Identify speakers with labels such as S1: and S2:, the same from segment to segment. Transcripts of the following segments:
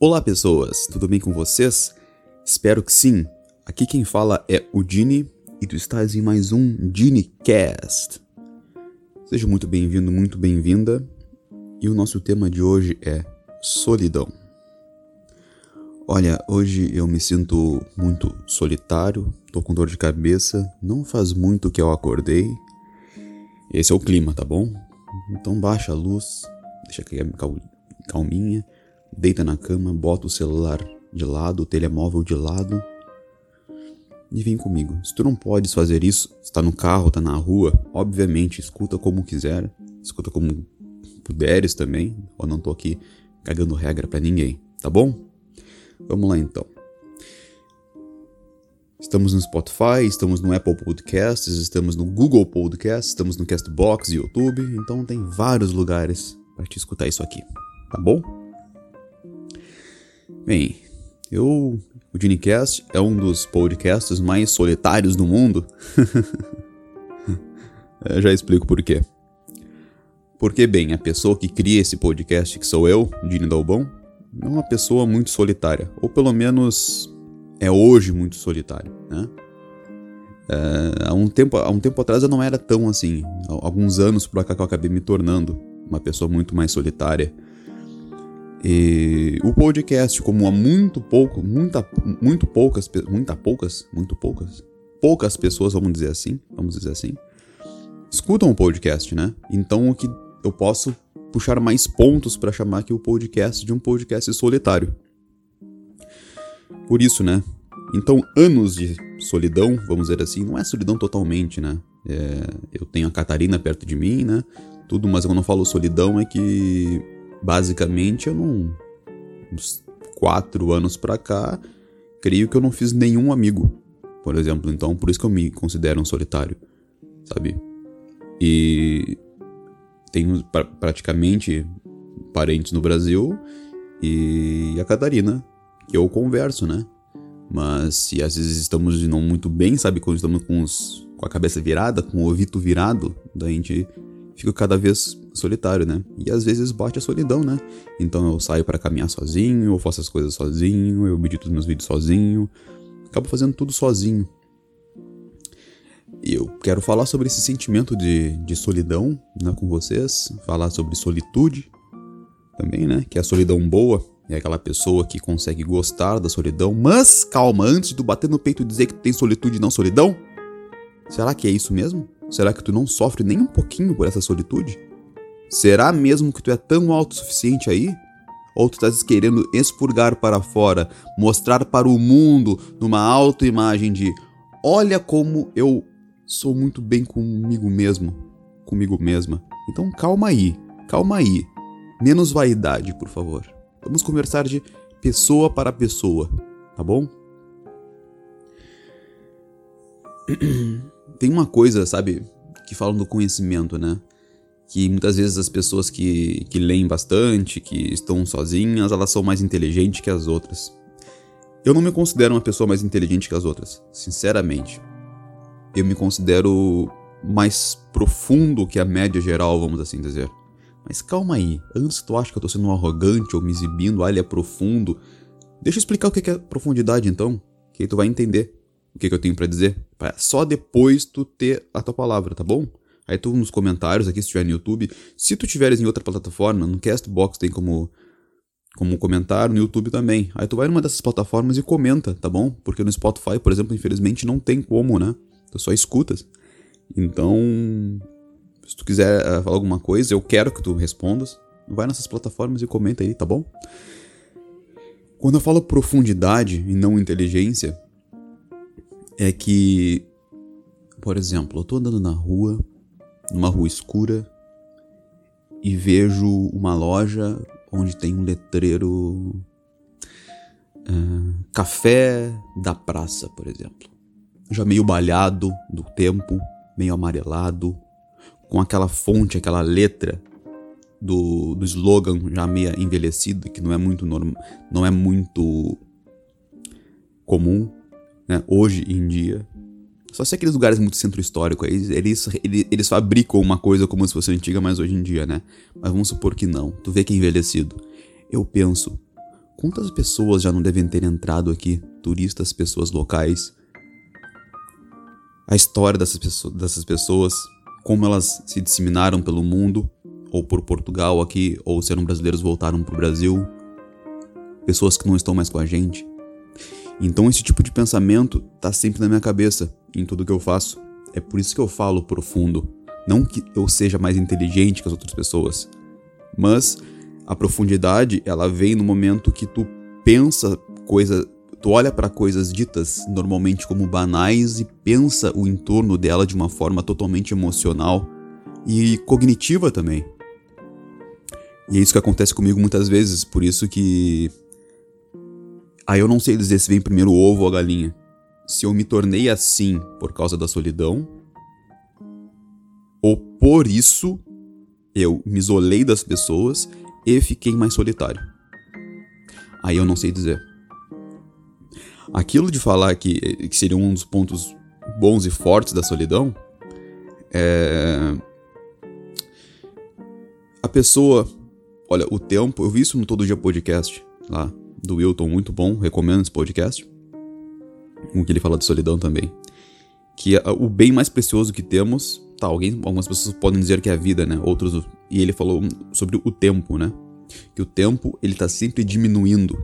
S1: Olá pessoas, tudo bem com vocês? Espero que sim. Aqui quem fala é o Dini e tu estás em mais um DiniCast. Seja muito bem-vindo, muito bem-vinda. E o nosso tema de hoje é solidão. Olha, hoje eu me sinto muito solitário, tô com dor de cabeça, não faz muito que eu acordei. Esse é o clima, tá bom? Então baixa a luz, deixa cair calminha deita na cama, bota o celular de lado, o telemóvel de lado e vem comigo. Se tu não podes fazer isso, está no carro, está na rua, obviamente escuta como quiser, escuta como puderes também, ou não tô aqui cagando regra para ninguém, tá bom? Vamos lá então. Estamos no Spotify, estamos no Apple Podcasts, estamos no Google Podcasts, estamos no Castbox e YouTube, então tem vários lugares para te escutar isso aqui, tá bom? Bem, eu. O Dinicast é um dos podcasts mais solitários do mundo. já explico por quê. Porque, bem, a pessoa que cria esse podcast, que sou eu, Dini Dalbon, é uma pessoa muito solitária. Ou pelo menos é hoje muito solitário, né? É, há, um tempo, há um tempo atrás eu não era tão assim. Há alguns anos por cá que eu acabei me tornando uma pessoa muito mais solitária. E o podcast, como há muito pouco, muita, muito poucas, muita poucas, muito poucas, poucas pessoas, vamos dizer assim, vamos dizer assim, escutam o podcast, né? Então o que eu posso puxar mais pontos para chamar aqui o podcast de um podcast solitário. Por isso, né? Então, anos de solidão, vamos dizer assim, não é solidão totalmente, né? É, eu tenho a Catarina perto de mim, né? Tudo, mas eu não falo solidão é que basicamente eu não. Uns quatro anos pra cá, creio que eu não fiz nenhum amigo, por exemplo. Então, por isso que eu me considero um solitário, sabe? E tenho pra, praticamente parentes no Brasil e a Catarina, eu converso, né? Mas se às vezes estamos não muito bem, sabe? Quando estamos com, os, com a cabeça virada, com o ouvido virado, daí a gente fica cada vez solitário, né? E às vezes bate a solidão, né? Então eu saio para caminhar sozinho, eu faço as coisas sozinho, eu medito os meus vídeos sozinho, acabo fazendo tudo sozinho. E eu quero falar sobre esse sentimento de, de solidão né, com vocês, falar sobre solitude também, né? Que é a solidão boa, é aquela pessoa que consegue gostar da solidão, mas calma, antes de tu bater no peito e dizer que tu tem solitude e não solidão, será que é isso mesmo? Será que tu não sofre nem um pouquinho por essa solitude? Será mesmo que tu é tão autossuficiente aí? Ou tu estás querendo expurgar para fora, mostrar para o mundo numa autoimagem de olha como eu sou muito bem comigo mesmo, comigo mesma. Então calma aí, calma aí. Menos vaidade, por favor. Vamos conversar de pessoa para pessoa, tá bom? Tem uma coisa, sabe, que falam do conhecimento, né? que muitas vezes as pessoas que, que leem bastante, que estão sozinhas, elas são mais inteligentes que as outras. Eu não me considero uma pessoa mais inteligente que as outras, sinceramente. Eu me considero mais profundo que a média geral, vamos assim dizer. Mas calma aí, antes tu acha que eu tô sendo um arrogante ou me exibindo, ah, ele é profundo. Deixa eu explicar o que é profundidade então, que aí tu vai entender o que, que eu tenho para dizer. Só depois tu ter a tua palavra, tá bom? Aí tu nos comentários aqui, se estiver no YouTube. Se tu tiveres em outra plataforma, no Castbox tem como, como comentário, no YouTube também. Aí tu vai numa dessas plataformas e comenta, tá bom? Porque no Spotify, por exemplo, infelizmente não tem como, né? Tu só escutas. Então, se tu quiser uh, falar alguma coisa, eu quero que tu respondas. Vai nessas plataformas e comenta aí, tá bom? Quando eu falo profundidade e não inteligência, é que, por exemplo, eu tô andando na rua numa rua escura e vejo uma loja onde tem um letreiro uh, Café da Praça, por exemplo. Já meio balhado do tempo, meio amarelado, com aquela fonte, aquela letra do, do slogan já meio envelhecida, que não é muito normal, não é muito comum, né, hoje em dia. Só se aqueles lugares muito centro histórico, eles, eles, eles fabricam uma coisa como se fosse antiga, mas hoje em dia, né? Mas vamos supor que não. Tu vê que é envelhecido. Eu penso, quantas pessoas já não devem ter entrado aqui? Turistas, pessoas locais. A história dessas pessoas, dessas pessoas, como elas se disseminaram pelo mundo, ou por Portugal aqui, ou se eram brasileiros voltaram pro Brasil. Pessoas que não estão mais com a gente. Então esse tipo de pensamento tá sempre na minha cabeça, em tudo que eu faço. É por isso que eu falo profundo. Não que eu seja mais inteligente que as outras pessoas, mas a profundidade, ela vem no momento que tu pensa coisa, tu olha para coisas ditas normalmente como banais e pensa o entorno dela de uma forma totalmente emocional e cognitiva também. E é isso que acontece comigo muitas vezes, por isso que Aí eu não sei dizer se vem primeiro o ovo ou a galinha. Se eu me tornei assim por causa da solidão, ou por isso eu me isolei das pessoas e fiquei mais solitário. Aí eu não sei dizer. Aquilo de falar que, que seria um dos pontos bons e fortes da solidão é. A pessoa. Olha, o tempo. Eu vi isso no Todo Dia Podcast lá do Wilton, muito bom, recomendo esse podcast. O que ele fala de solidão também. Que é o bem mais precioso que temos, tá, alguém, algumas pessoas podem dizer que é a vida, né? Outros, e ele falou sobre o tempo, né? Que o tempo, ele tá sempre diminuindo.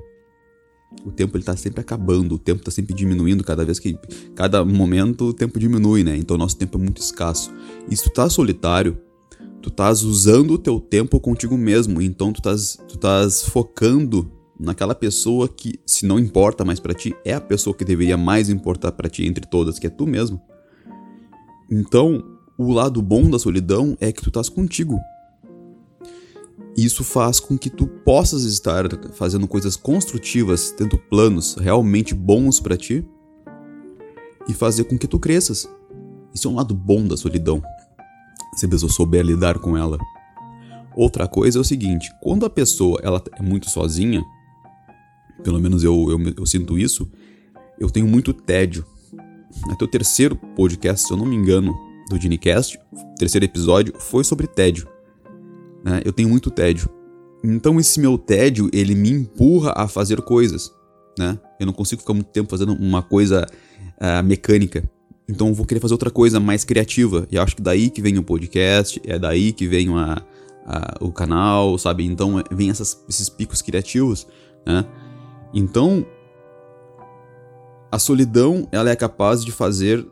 S1: O tempo, ele tá sempre acabando, o tempo tá sempre diminuindo cada vez que... Cada momento o tempo diminui, né? Então nosso tempo é muito escasso. E se tu tá solitário, tu estás usando o teu tempo contigo mesmo, então tu estás tu estás focando naquela pessoa que, se não importa mais para ti, é a pessoa que deveria mais importar para ti entre todas, que é tu mesmo. Então, o lado bom da solidão é que tu estás contigo. Isso faz com que tu possas estar fazendo coisas construtivas, tendo planos realmente bons para ti e fazer com que tu cresças. Isso é um lado bom da solidão. Se a pessoa souber lidar com ela. Outra coisa é o seguinte, quando a pessoa ela é muito sozinha, pelo menos eu, eu, eu sinto isso, eu tenho muito tédio. Até o terceiro podcast, se eu não me engano, do Ginecast, terceiro episódio, foi sobre tédio. Né? Eu tenho muito tédio. Então esse meu tédio, ele me empurra a fazer coisas. Né? Eu não consigo ficar muito tempo fazendo uma coisa uh, mecânica. Então eu vou querer fazer outra coisa mais criativa. E acho que daí que vem o podcast, é daí que vem a, a, o canal, sabe? Então vem essas, esses picos criativos, né? Então, a solidão, ela é capaz de fazer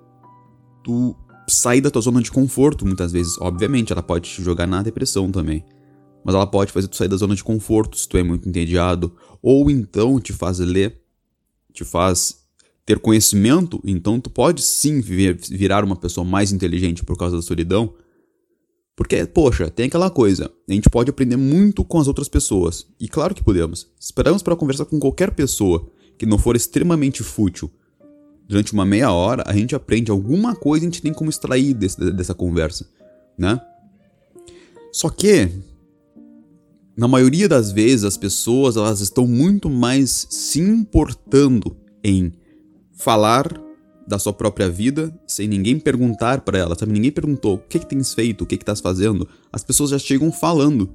S1: tu sair da tua zona de conforto muitas vezes. Obviamente, ela pode te jogar na depressão também. Mas ela pode fazer tu sair da zona de conforto se tu é muito entediado. Ou então te faz ler, te faz ter conhecimento. Então tu pode sim virar uma pessoa mais inteligente por causa da solidão. Porque, poxa, tem aquela coisa, a gente pode aprender muito com as outras pessoas. E claro que podemos. Esperamos para conversar com qualquer pessoa que não for extremamente fútil. Durante uma meia hora, a gente aprende alguma coisa a gente tem como extrair desse, dessa conversa, né? Só que, na maioria das vezes, as pessoas elas estão muito mais se importando em falar da sua própria vida sem ninguém perguntar para ela, sabe? Ninguém perguntou o que, que tens feito, o que, que estás fazendo. As pessoas já chegam falando.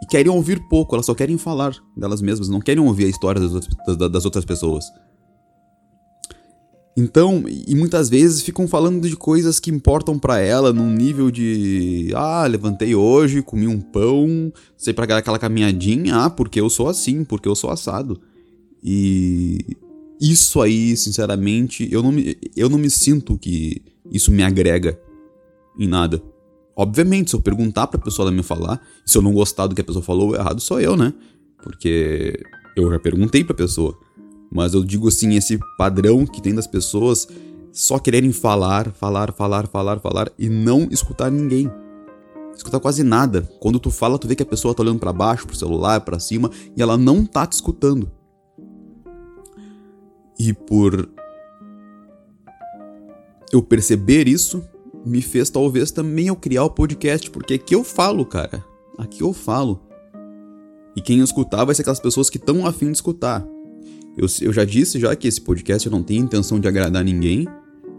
S1: E querem ouvir pouco, elas só querem falar delas mesmas, não querem ouvir a história das outras pessoas. Então, e muitas vezes ficam falando de coisas que importam para ela num nível de ah, levantei hoje, comi um pão, sei para aquela caminhadinha, ah, porque eu sou assim, porque eu sou assado. E isso aí, sinceramente, eu não me, eu não me sinto que isso me agrega em nada. Obviamente, se eu perguntar pra pessoa ela me falar, se eu não gostar do que a pessoa falou, errado sou eu, né? Porque eu já perguntei pra pessoa. Mas eu digo assim, esse padrão que tem das pessoas só quererem falar, falar, falar, falar, falar e não escutar ninguém. Escutar quase nada. Quando tu fala, tu vê que a pessoa tá olhando para baixo, pro celular, para cima, e ela não tá te escutando e por eu perceber isso, me fez talvez também eu criar o podcast, porque aqui eu falo, cara. Aqui eu falo. E quem escutar vai ser aquelas pessoas que estão afim de escutar. Eu, eu já disse já que esse podcast eu não tenho intenção de agradar ninguém.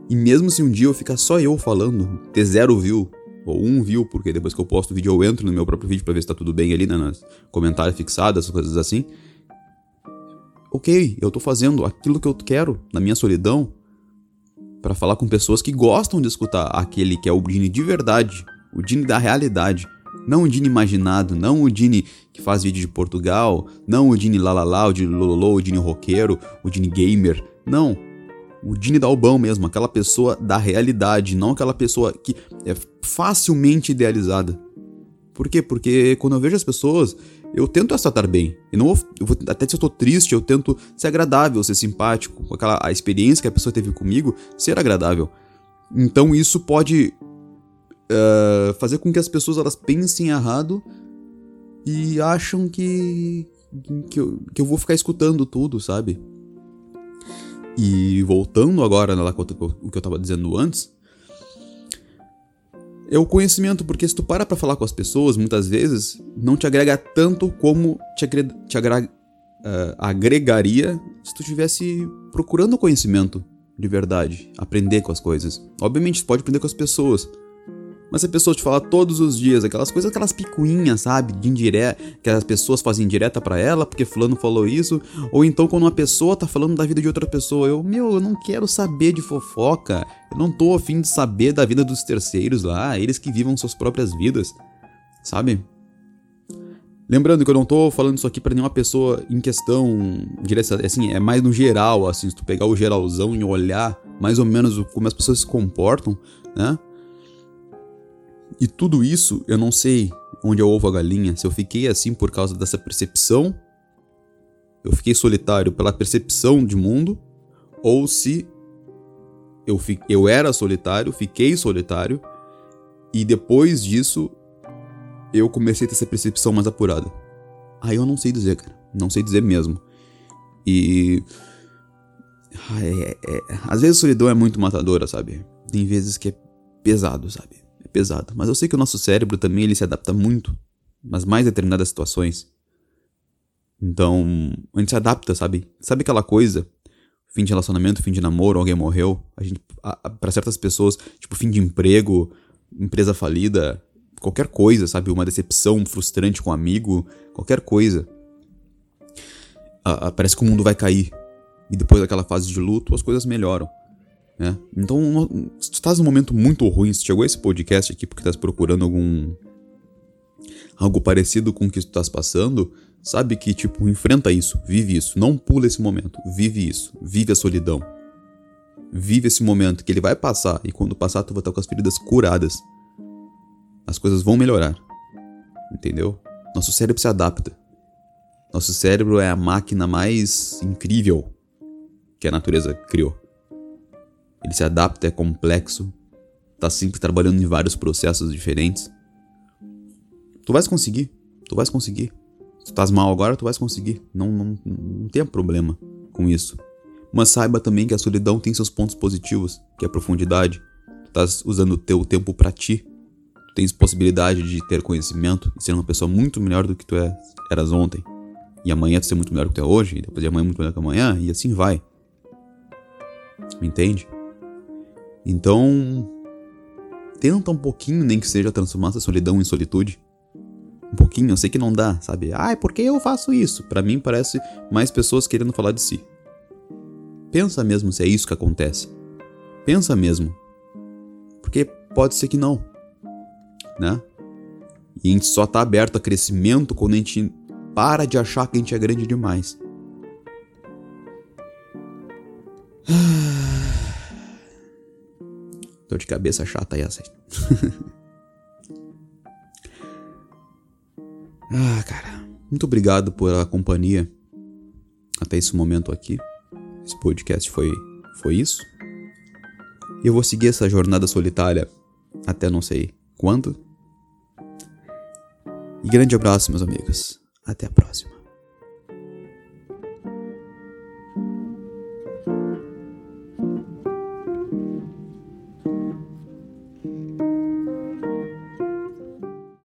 S1: E mesmo se um dia eu ficar só eu falando, ter zero view, ou um view, porque depois que eu posto o vídeo eu entro no meu próprio vídeo pra ver se tá tudo bem ali, né, nos comentários fixados, essas coisas assim. Ok, eu tô fazendo aquilo que eu quero na minha solidão para falar com pessoas que gostam de escutar aquele que é o Dini de verdade, o Dini da realidade. Não o Dini imaginado, não o Dini que faz vídeo de Portugal, não o Dini lalala, o Dini lololô, o Dini roqueiro, o Dini gamer. Não, o Dini Dalbão mesmo, aquela pessoa da realidade, não aquela pessoa que é facilmente idealizada. Por quê? Porque quando eu vejo as pessoas, eu tento as tratar bem. E não vou, vou, até se eu tô triste, eu tento ser agradável, ser simpático, aquela a experiência que a pessoa teve comigo, ser agradável. Então isso pode uh, fazer com que as pessoas elas pensem errado e acham que que eu, que eu vou ficar escutando tudo, sabe? E voltando agora lá o que eu tava dizendo antes, é o conhecimento, porque se tu para pra falar com as pessoas, muitas vezes, não te agrega tanto como te, agre te agra uh, agregaria se tu estivesse procurando conhecimento de verdade, aprender com as coisas. Obviamente, tu pode aprender com as pessoas, mas se a pessoa te falar todos os dias aquelas coisas, aquelas picuinhas, sabe? De indireta, que as pessoas fazem direta para ela, porque fulano falou isso. Ou então quando uma pessoa tá falando da vida de outra pessoa, eu, meu, eu não quero saber de fofoca. Eu não tô afim de saber da vida dos terceiros lá, eles que vivam suas próprias vidas, sabe? Lembrando que eu não tô falando isso aqui para nenhuma pessoa em questão direta, assim, é mais no geral, assim, se tu pegar o geralzão e olhar mais ou menos como as pessoas se comportam, né? E tudo isso eu não sei onde é o ovo a galinha, se eu fiquei assim por causa dessa percepção, eu fiquei solitário pela percepção de mundo, ou se eu, fi, eu era solitário, fiquei solitário, e depois disso eu comecei a ter essa percepção mais apurada. Aí eu não sei dizer, cara. Não sei dizer mesmo. E. É, é, às vezes a solidão é muito matadora, sabe? Tem vezes que é pesado, sabe? Pesado. Mas eu sei que o nosso cérebro também ele se adapta muito, mas mais a determinadas situações. Então, a gente se adapta, sabe? Sabe aquela coisa? Fim de relacionamento, fim de namoro, alguém morreu. A gente, para certas pessoas, tipo, fim de emprego, empresa falida, qualquer coisa, sabe? Uma decepção frustrante com um amigo, qualquer coisa. parece que o mundo vai cair. E depois daquela fase de luto, as coisas melhoram. Né? Então, se tu estás num momento muito ruim, se chegou esse podcast aqui porque estás procurando algum. algo parecido com o que tu estás passando, sabe que, tipo, enfrenta isso, vive isso, não pula esse momento, vive isso, vive a solidão. Vive esse momento que ele vai passar e quando passar tu vai estar com as feridas curadas. As coisas vão melhorar. Entendeu? Nosso cérebro se adapta. Nosso cérebro é a máquina mais incrível que a natureza criou. Ele se adapta, é complexo, tá sempre trabalhando em vários processos diferentes. Tu vais conseguir, tu vais conseguir. Se tu estás mal agora, tu vais conseguir. Não, não, não tem problema com isso. Mas saiba também que a solidão tem seus pontos positivos, que é a profundidade. Tu estás usando o teu tempo para ti. Tu tens possibilidade de ter conhecimento e ser uma pessoa muito melhor do que tu é, eras ontem. E amanhã tu ser muito melhor do que tu é hoje, e depois de amanhã muito melhor que amanhã, e assim vai. Me entende? Então, tenta um pouquinho, nem que seja transformar essa solidão em solitude. Um pouquinho, eu sei que não dá, sabe? Ai, por que eu faço isso? Para mim parece mais pessoas querendo falar de si. Pensa mesmo se é isso que acontece. Pensa mesmo. Porque pode ser que não. Né? E a gente só tá aberto a crescimento quando a gente para de achar que a gente é grande demais. Dor de cabeça chata essa. ah, cara. Muito obrigado pela companhia até esse momento aqui. Esse podcast foi, foi isso. E eu vou seguir essa jornada solitária até não sei quando. E grande abraço, meus amigos. Até a próxima.